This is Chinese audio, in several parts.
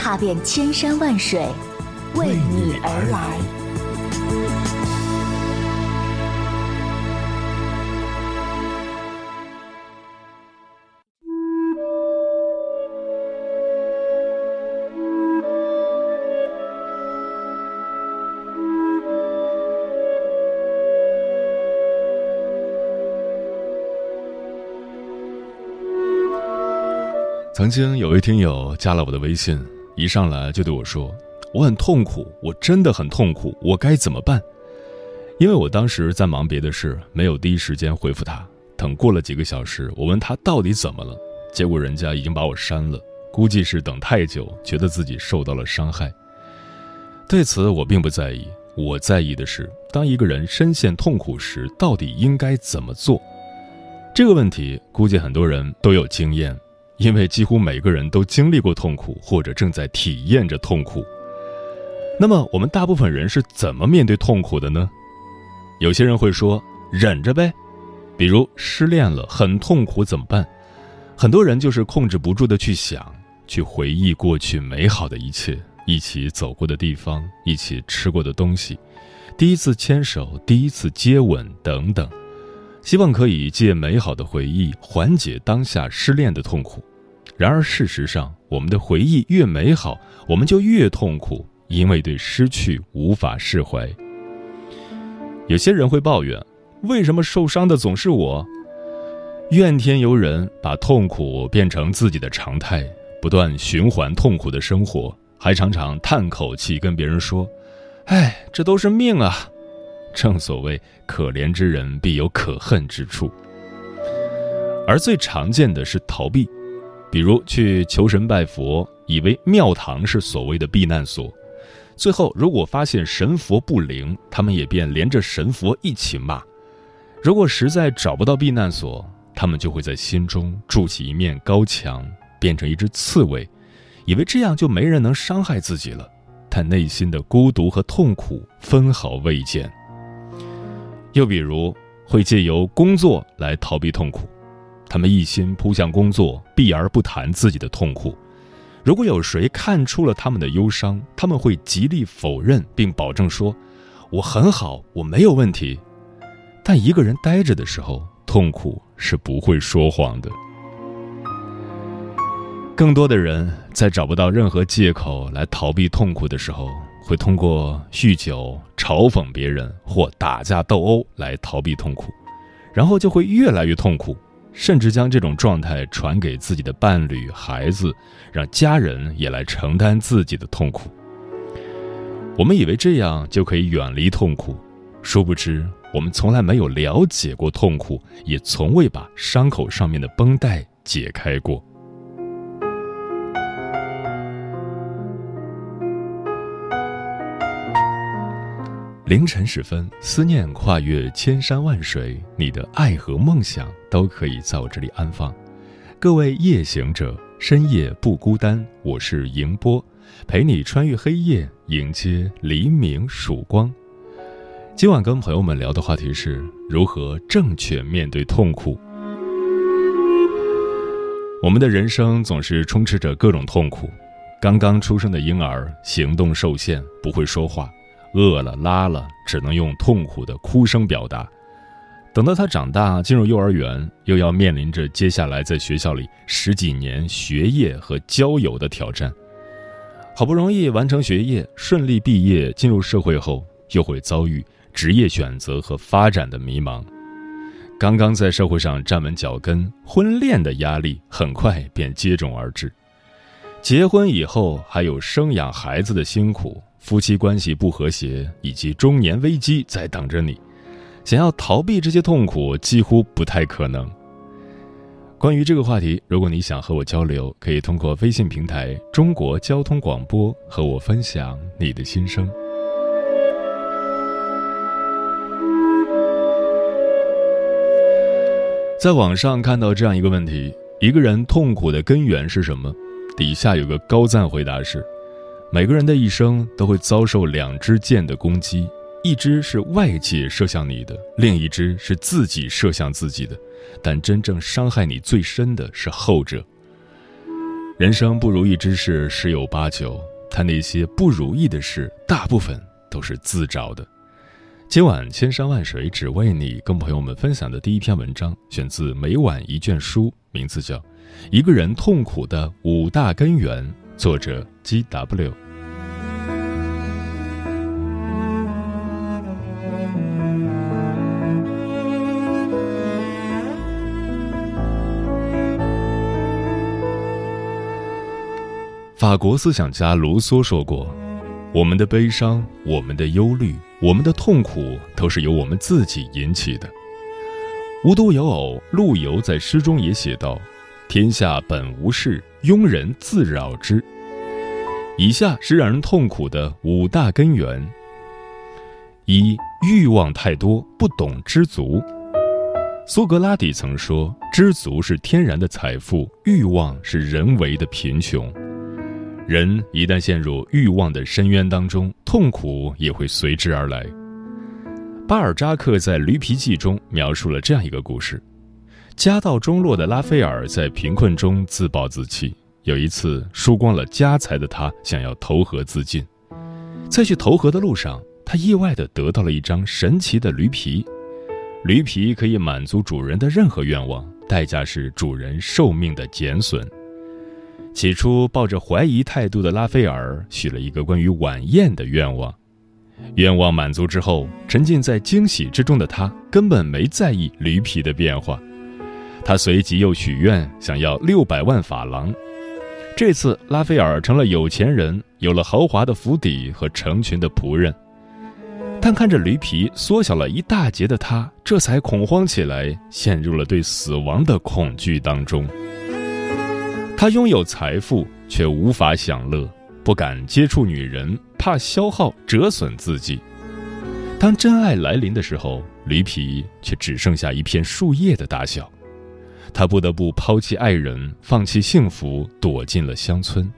踏遍千山万水，为你而来。曾经有位听友加了我的微信，一上来就对我说：“我很痛苦，我真的很痛苦，我该怎么办？”因为我当时在忙别的事，没有第一时间回复他。等过了几个小时，我问他到底怎么了，结果人家已经把我删了，估计是等太久，觉得自己受到了伤害。对此我并不在意，我在意的是，当一个人深陷痛苦时，到底应该怎么做？这个问题，估计很多人都有经验。因为几乎每个人都经历过痛苦，或者正在体验着痛苦。那么，我们大部分人是怎么面对痛苦的呢？有些人会说忍着呗，比如失恋了很痛苦怎么办？很多人就是控制不住的去想，去回忆过去美好的一切，一起走过的地方，一起吃过的东西，第一次牵手，第一次接吻等等，希望可以借美好的回忆缓解当下失恋的痛苦。然而，事实上，我们的回忆越美好，我们就越痛苦，因为对失去无法释怀。有些人会抱怨：为什么受伤的总是我？怨天尤人，把痛苦变成自己的常态，不断循环痛苦的生活，还常常叹口气跟别人说：“哎，这都是命啊！”正所谓“可怜之人必有可恨之处”，而最常见的是逃避。比如去求神拜佛，以为庙堂是所谓的避难所，最后如果发现神佛不灵，他们也便连着神佛一起骂。如果实在找不到避难所，他们就会在心中筑起一面高墙，变成一只刺猬，以为这样就没人能伤害自己了，但内心的孤独和痛苦分毫未减。又比如会借由工作来逃避痛苦。他们一心扑向工作，避而不谈自己的痛苦。如果有谁看出了他们的忧伤，他们会极力否认，并保证说：“我很好，我没有问题。”但一个人呆着的时候，痛苦是不会说谎的。更多的人在找不到任何借口来逃避痛苦的时候，会通过酗酒、嘲讽别人或打架斗殴来逃避痛苦，然后就会越来越痛苦。甚至将这种状态传给自己的伴侣、孩子，让家人也来承担自己的痛苦。我们以为这样就可以远离痛苦，殊不知我们从来没有了解过痛苦，也从未把伤口上面的绷带解开过。凌晨时分，思念跨越千山万水，你的爱和梦想都可以在我这里安放。各位夜行者，深夜不孤单，我是迎波，陪你穿越黑夜，迎接黎明曙光。今晚跟朋友们聊的话题是如何正确面对痛苦。我们的人生总是充斥着各种痛苦，刚刚出生的婴儿行动受限，不会说话。饿了拉了，只能用痛苦的哭声表达。等到他长大进入幼儿园，又要面临着接下来在学校里十几年学业和交友的挑战。好不容易完成学业，顺利毕业，进入社会后，又会遭遇职业选择和发展的迷茫。刚刚在社会上站稳脚跟，婚恋的压力很快便接踵而至。结婚以后，还有生养孩子的辛苦。夫妻关系不和谐以及中年危机在等着你，想要逃避这些痛苦几乎不太可能。关于这个话题，如果你想和我交流，可以通过微信平台“中国交通广播”和我分享你的心声。在网上看到这样一个问题：一个人痛苦的根源是什么？底下有个高赞回答是：每个人的一生都会遭受两支箭的攻击，一支是外界射向你的，另一支是自己射向自己的。但真正伤害你最深的是后者。人生不如意之事十有八九，他那些不如意的事，大部分都是自找的。今晚千山万水只为你，跟朋友们分享的第一篇文章，选自《每晚一卷书》，名字叫《一个人痛苦的五大根源》，作者 G W。法国思想家卢梭说过：“我们的悲伤，我们的忧虑。”我们的痛苦都是由我们自己引起的。无独有偶，陆游在诗中也写道：“天下本无事，庸人自扰之。”以下是让人痛苦的五大根源：一、欲望太多，不懂知足。苏格拉底曾说：“知足是天然的财富，欲望是人为的贫穷。”人一旦陷入欲望的深渊当中，痛苦也会随之而来。巴尔扎克在《驴皮记》中描述了这样一个故事：家道中落的拉斐尔在贫困中自暴自弃。有一次，输光了家财的他想要投河自尽，在去投河的路上，他意外地得到了一张神奇的驴皮。驴皮可以满足主人的任何愿望，代价是主人寿命的减损。起初抱着怀疑态度的拉斐尔许了一个关于晚宴的愿望，愿望满足之后，沉浸在惊喜之中的他根本没在意驴皮的变化。他随即又许愿，想要六百万法郎。这次拉斐尔成了有钱人，有了豪华的府邸和成群的仆人。但看着驴皮缩小了一大截的他，这才恐慌起来，陷入了对死亡的恐惧当中。他拥有财富，却无法享乐，不敢接触女人，怕消耗折损自己。当真爱来临的时候，驴皮却只剩下一片树叶的大小。他不得不抛弃爱人，放弃幸福，躲进了乡村。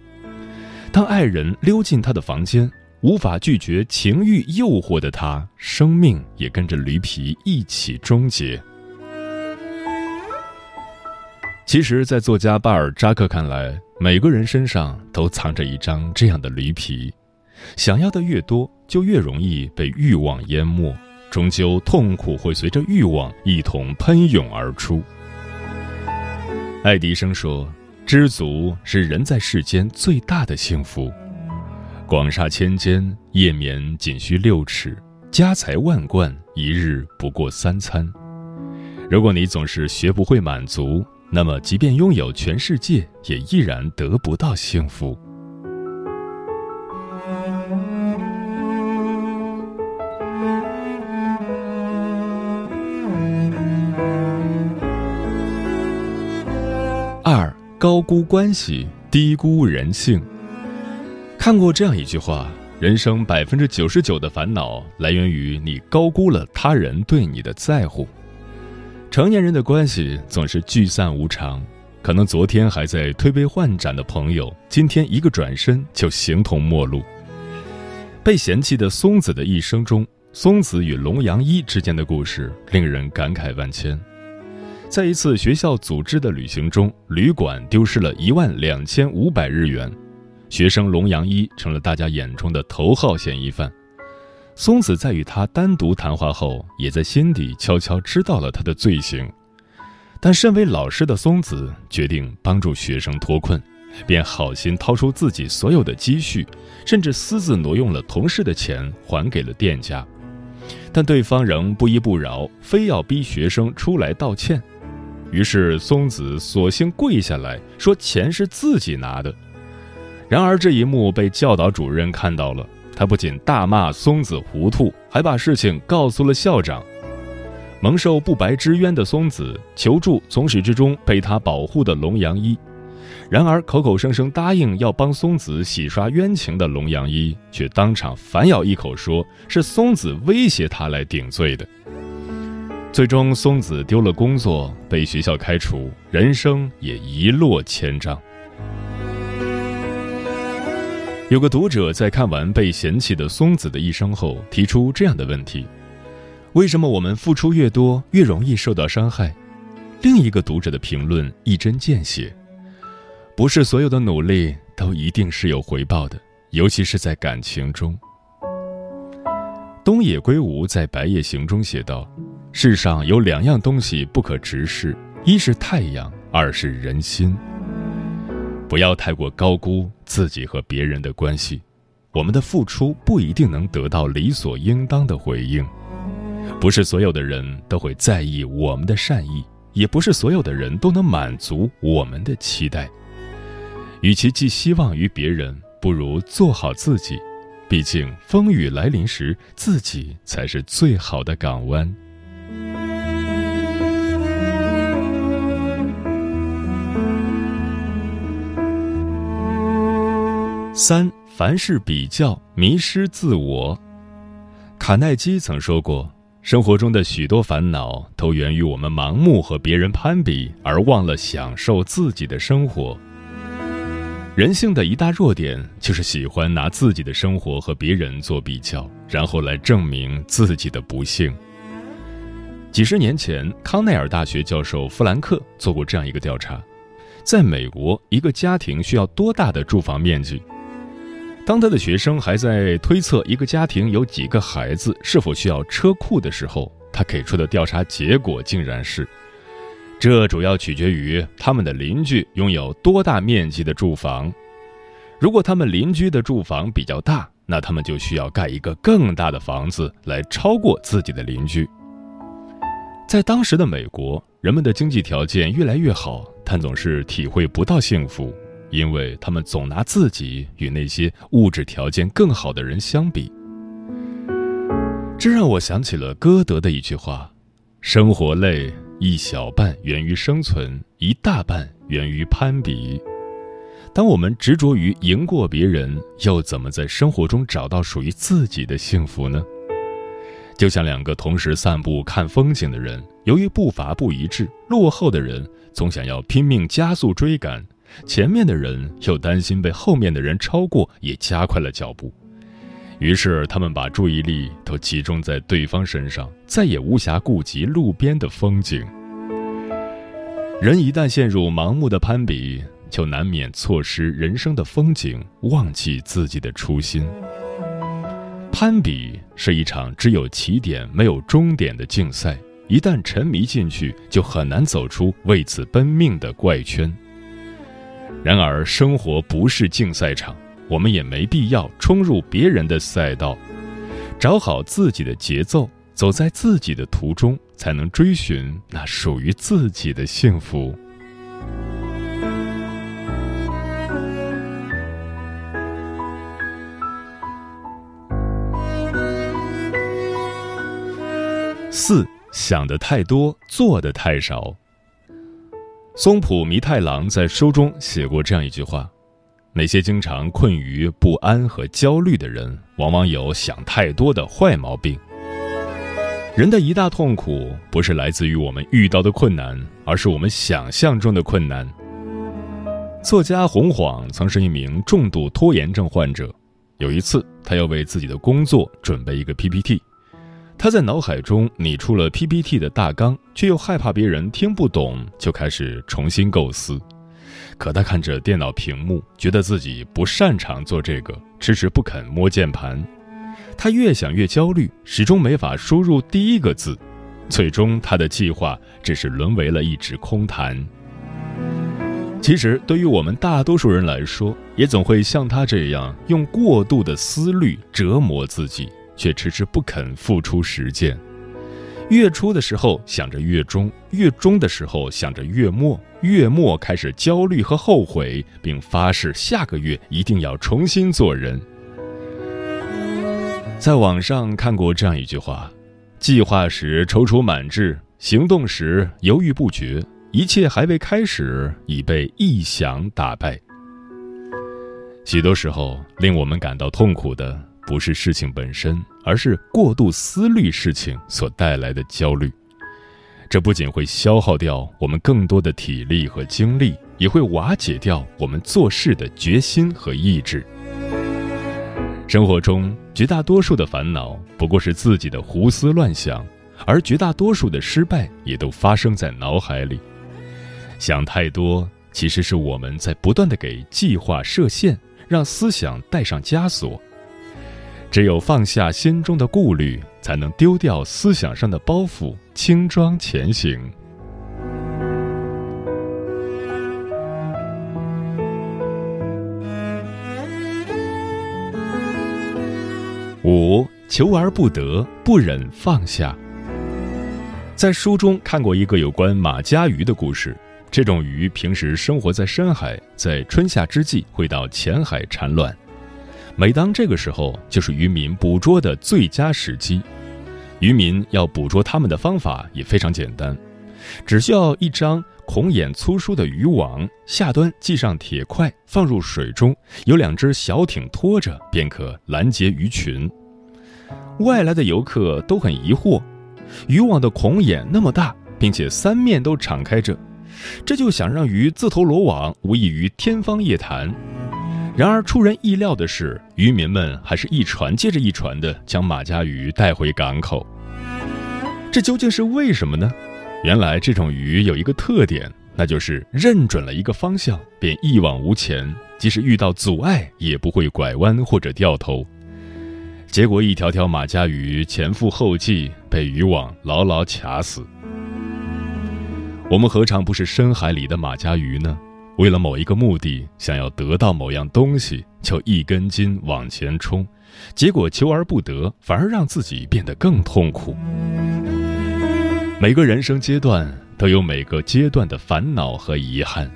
当爱人溜进他的房间，无法拒绝情欲诱惑的他，生命也跟着驴皮一起终结。其实，在作家巴尔扎克看来，每个人身上都藏着一张这样的驴皮，想要的越多，就越容易被欲望淹没，终究痛苦会随着欲望一同喷涌而出。爱迪生说：“知足是人在世间最大的幸福。广厦千间，夜眠仅需六尺；家财万贯，一日不过三餐。如果你总是学不会满足。”那么，即便拥有全世界，也依然得不到幸福。二，高估关系，低估人性。看过这样一句话：人生百分之九十九的烦恼，来源于你高估了他人对你的在乎。成年人的关系总是聚散无常，可能昨天还在推杯换盏的朋友，今天一个转身就形同陌路。被嫌弃的松子的一生中，松子与龙阳一之间的故事令人感慨万千。在一次学校组织的旅行中，旅馆丢失了一万两千五百日元，学生龙阳一成了大家眼中的头号嫌疑犯。松子在与他单独谈话后，也在心底悄悄知道了他的罪行，但身为老师的松子决定帮助学生脱困，便好心掏出自己所有的积蓄，甚至私自挪用了同事的钱还给了店家，但对方仍不依不饶，非要逼学生出来道歉。于是松子索性跪下来说：“钱是自己拿的。”然而这一幕被教导主任看到了。他不仅大骂松子糊涂，还把事情告诉了校长。蒙受不白之冤的松子求助从始至终被他保护的龙阳一，然而口口声声答应要帮松子洗刷冤情的龙阳一，却当场反咬一口，说是松子威胁他来顶罪的。最终，松子丢了工作，被学校开除，人生也一落千丈。有个读者在看完被嫌弃的松子的一生后，提出这样的问题：为什么我们付出越多，越容易受到伤害？另一个读者的评论一针见血：不是所有的努力都一定是有回报的，尤其是在感情中。东野圭吾在《白夜行》中写道：“世上有两样东西不可直视，一是太阳，二是人心。”不要太过高估自己和别人的关系，我们的付出不一定能得到理所应当的回应，不是所有的人都会在意我们的善意，也不是所有的人都能满足我们的期待。与其寄希望于别人，不如做好自己，毕竟风雨来临时，自己才是最好的港湾。三，凡事比较，迷失自我。卡耐基曾说过：“生活中的许多烦恼都源于我们盲目和别人攀比，而忘了享受自己的生活。”人性的一大弱点就是喜欢拿自己的生活和别人做比较，然后来证明自己的不幸。几十年前，康奈尔大学教授弗兰克做过这样一个调查：在美国，一个家庭需要多大的住房面积？当他的学生还在推测一个家庭有几个孩子是否需要车库的时候，他给出的调查结果竟然是：这主要取决于他们的邻居拥有多大面积的住房。如果他们邻居的住房比较大，那他们就需要盖一个更大的房子来超过自己的邻居。在当时的美国，人们的经济条件越来越好，但总是体会不到幸福。因为他们总拿自己与那些物质条件更好的人相比，这让我想起了歌德的一句话：“生活累，一小半源于生存，一大半源于攀比。”当我们执着于赢过别人，又怎么在生活中找到属于自己的幸福呢？就像两个同时散步看风景的人，由于步伐不一致，落后的人总想要拼命加速追赶。前面的人又担心被后面的人超过，也加快了脚步。于是，他们把注意力都集中在对方身上，再也无暇顾及路边的风景。人一旦陷入盲目的攀比，就难免错失人生的风景，忘记自己的初心。攀比是一场只有起点没有终点的竞赛，一旦沉迷进去，就很难走出为此奔命的怪圈。然而，生活不是竞赛场，我们也没必要冲入别人的赛道，找好自己的节奏，走在自己的途中，才能追寻那属于自己的幸福。四想的太多，做的太少。松浦弥太郎在书中写过这样一句话：“那些经常困于不安和焦虑的人，往往有想太多的坏毛病。人的一大痛苦，不是来自于我们遇到的困难，而是我们想象中的困难。”作家洪晃曾是一名重度拖延症患者，有一次，他要为自己的工作准备一个 PPT。他在脑海中拟出了 PPT 的大纲，却又害怕别人听不懂，就开始重新构思。可他看着电脑屏幕，觉得自己不擅长做这个，迟迟不肯摸键盘。他越想越焦虑，始终没法输入第一个字。最终，他的计划只是沦为了一纸空谈。其实，对于我们大多数人来说，也总会像他这样，用过度的思虑折磨自己。却迟迟不肯付出实践。月初的时候想着月中，月中的时候想着月末，月末开始焦虑和后悔，并发誓下个月一定要重新做人。在网上看过这样一句话：计划时踌躇满志，行动时犹豫不决，一切还未开始，已被臆想打败。许多时候，令我们感到痛苦的不是事情本身，而是过度思虑事情所带来的焦虑。这不仅会消耗掉我们更多的体力和精力，也会瓦解掉我们做事的决心和意志。生活中绝大多数的烦恼不过是自己的胡思乱想，而绝大多数的失败也都发生在脑海里。想太多，其实是我们在不断的给计划设限。让思想带上枷锁。只有放下心中的顾虑，才能丢掉思想上的包袱，轻装前行。五求而不得，不忍放下。在书中看过一个有关马家鱼的故事。这种鱼平时生活在深海，在春夏之际会到浅海产卵。每当这个时候，就是渔民捕捉的最佳时机。渔民要捕捉它们的方法也非常简单，只需要一张孔眼粗疏的渔网，下端系上铁块，放入水中，有两只小艇拖着，便可拦截鱼群。外来的游客都很疑惑，渔网的孔眼那么大，并且三面都敞开着。这就想让鱼自投罗网，无异于天方夜谭。然而出人意料的是，渔民们还是一船接着一船的将马家鱼带回港口。这究竟是为什么呢？原来这种鱼有一个特点，那就是认准了一个方向，便一往无前，即使遇到阻碍也不会拐弯或者掉头。结果一条条马家鱼前赴后继，被渔网牢牢卡死。我们何尝不是深海里的马家鱼呢？为了某一个目的，想要得到某样东西，就一根筋往前冲，结果求而不得，反而让自己变得更痛苦。每个人生阶段都有每个阶段的烦恼和遗憾。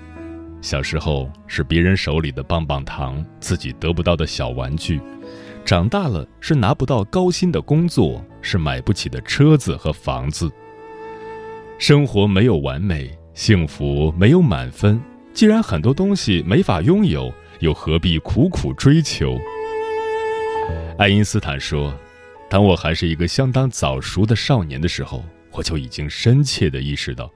小时候是别人手里的棒棒糖，自己得不到的小玩具；长大了是拿不到高薪的工作，是买不起的车子和房子。生活没有完美，幸福没有满分。既然很多东西没法拥有，又何必苦苦追求？爱因斯坦说：“当我还是一个相当早熟的少年的时候，我就已经深切地意识到，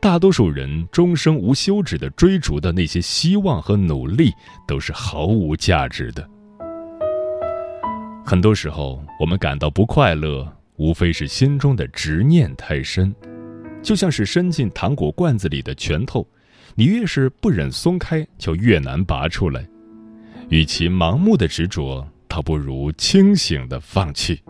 大多数人终生无休止地追逐的那些希望和努力，都是毫无价值的。很多时候，我们感到不快乐，无非是心中的执念太深。”就像是伸进糖果罐子里的拳头，你越是不忍松开，就越难拔出来。与其盲目的执着，倒不如清醒的放弃。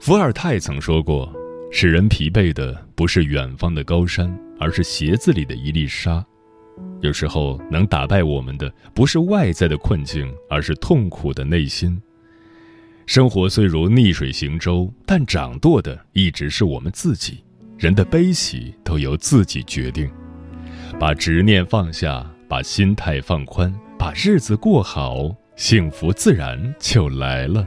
伏尔泰曾说过：“使人疲惫的不是远方的高山，而是鞋子里的一粒沙。”有时候，能打败我们的不是外在的困境，而是痛苦的内心。生活虽如逆水行舟，但掌舵的一直是我们自己。人的悲喜都由自己决定。把执念放下，把心态放宽，把日子过好，幸福自然就来了。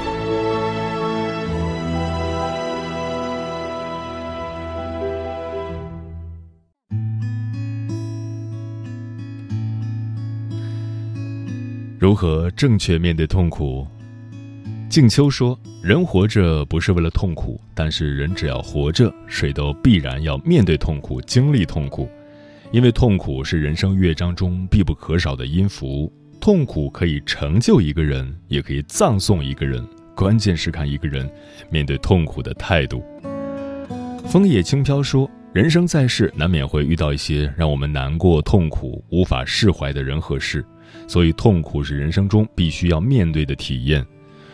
如何正确面对痛苦？静秋说：“人活着不是为了痛苦，但是人只要活着，谁都必然要面对痛苦，经历痛苦。因为痛苦是人生乐章中必不可少的音符。痛苦可以成就一个人，也可以葬送一个人。关键是看一个人面对痛苦的态度。”枫叶轻飘说：“人生在世，难免会遇到一些让我们难过、痛苦、无法释怀的人和事，所以痛苦是人生中必须要面对的体验。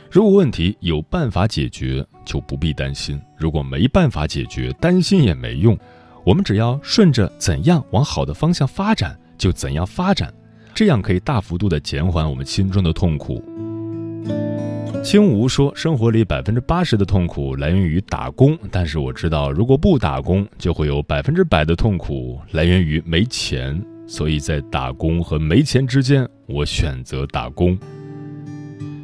如果问题有办法解决，就不必担心；如果没办法解决，担心也没用。我们只要顺着怎样往好的方向发展，就怎样发展，这样可以大幅度的减缓我们心中的痛苦。青无说，生活里百分之八十的痛苦来源于打工，但是我知道，如果不打工，就会有百分之百的痛苦来源于没钱。所以在打工和没钱之间，我选择打工。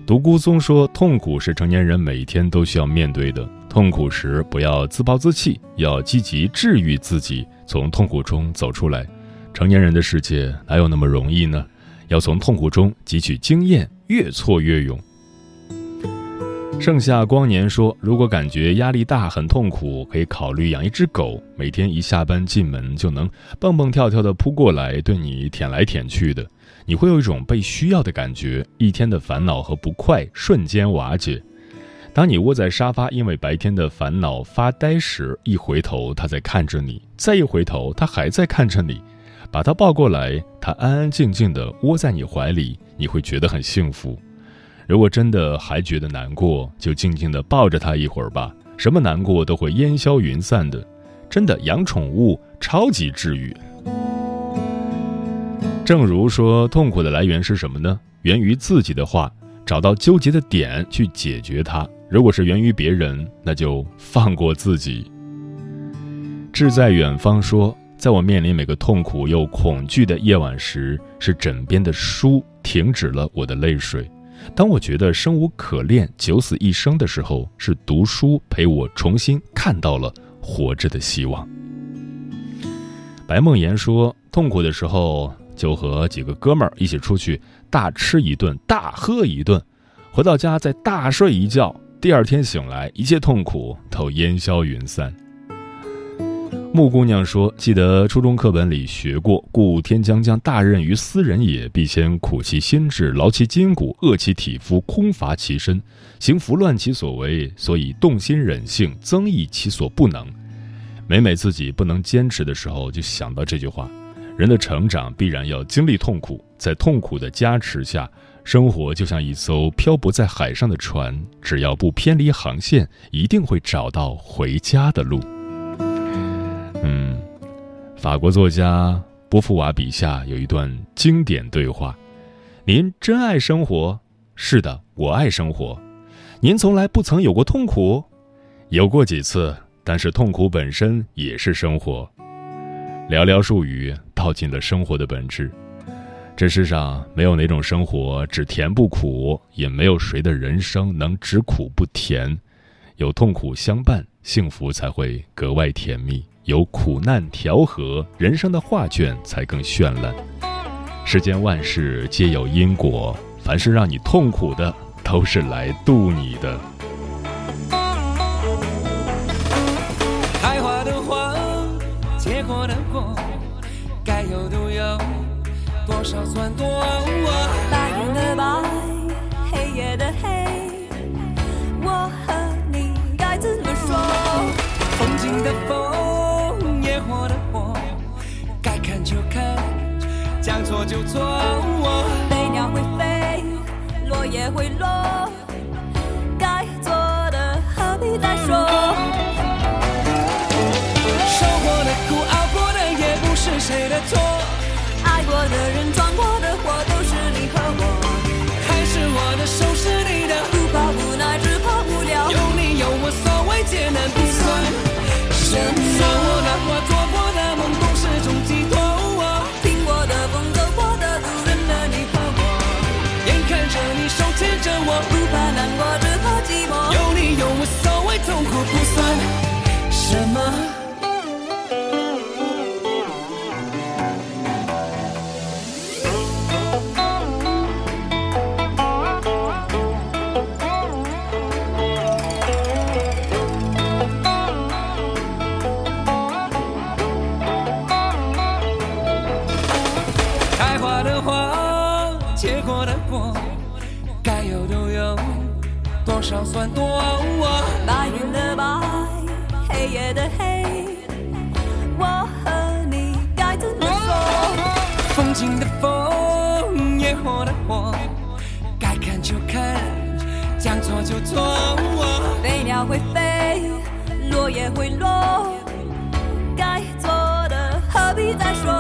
独孤松说，痛苦是成年人每天都需要面对的。痛苦时不要自暴自弃，要积极治愈自己，从痛苦中走出来。成年人的世界哪有那么容易呢？要从痛苦中汲取经验，越挫越勇。盛夏光年说：“如果感觉压力大、很痛苦，可以考虑养一只狗，每天一下班进门就能蹦蹦跳跳地扑过来，对你舔来舔去的，你会有一种被需要的感觉，一天的烦恼和不快瞬间瓦解。当你窝在沙发，因为白天的烦恼发呆时，一回头它在看着你，再一回头它还在看着你，把它抱过来，它安安静静地窝在你怀里，你会觉得很幸福。”如果真的还觉得难过，就静静的抱着它一会儿吧。什么难过都会烟消云散的，真的养宠物超级治愈。正如说，痛苦的来源是什么呢？源于自己的话，找到纠结的点去解决它。如果是源于别人，那就放过自己。志在远方说，在我面临每个痛苦又恐惧的夜晚时，是枕边的书停止了我的泪水。当我觉得生无可恋、九死一生的时候，是读书陪我重新看到了活着的希望。白梦妍说：“痛苦的时候，就和几个哥们儿一起出去大吃一顿、大喝一顿，回到家再大睡一觉，第二天醒来，一切痛苦都烟消云散。”木姑娘说：“记得初中课本里学过，故天将降大任于斯人也，必先苦其心志，劳其筋骨，饿其体肤，空乏其身，行拂乱其所为，所以动心忍性，增益其所不能。”每每自己不能坚持的时候，就想到这句话：人的成长必然要经历痛苦，在痛苦的加持下，生活就像一艘漂泊在海上的船，只要不偏离航线，一定会找到回家的路。嗯，法国作家波伏娃笔下有一段经典对话：“您真爱生活？是的，我爱生活。您从来不曾有过痛苦？有过几次，但是痛苦本身也是生活。寥寥数语道尽了生活的本质。这世上没有哪种生活只甜不苦，也没有谁的人生能只苦不甜。有痛苦相伴，幸福才会格外甜蜜。”有苦难调和，人生的画卷才更绚烂。世间万事皆有因果，凡是让你痛苦的，都是来渡你的。开花的花，结果的果，该有都有，多少算多？就错。飞鸟会飞，落叶会落，该做的何必再说？受过的苦，熬过的也不是谁的错。爱过的人，闯过的祸，该有都有，多少算多、白云的白，黑夜的黑，我和你该怎么说？风景的风，野火的火，该看就看，将错就错、飞鸟会飞，落叶会落，该做的何必再说？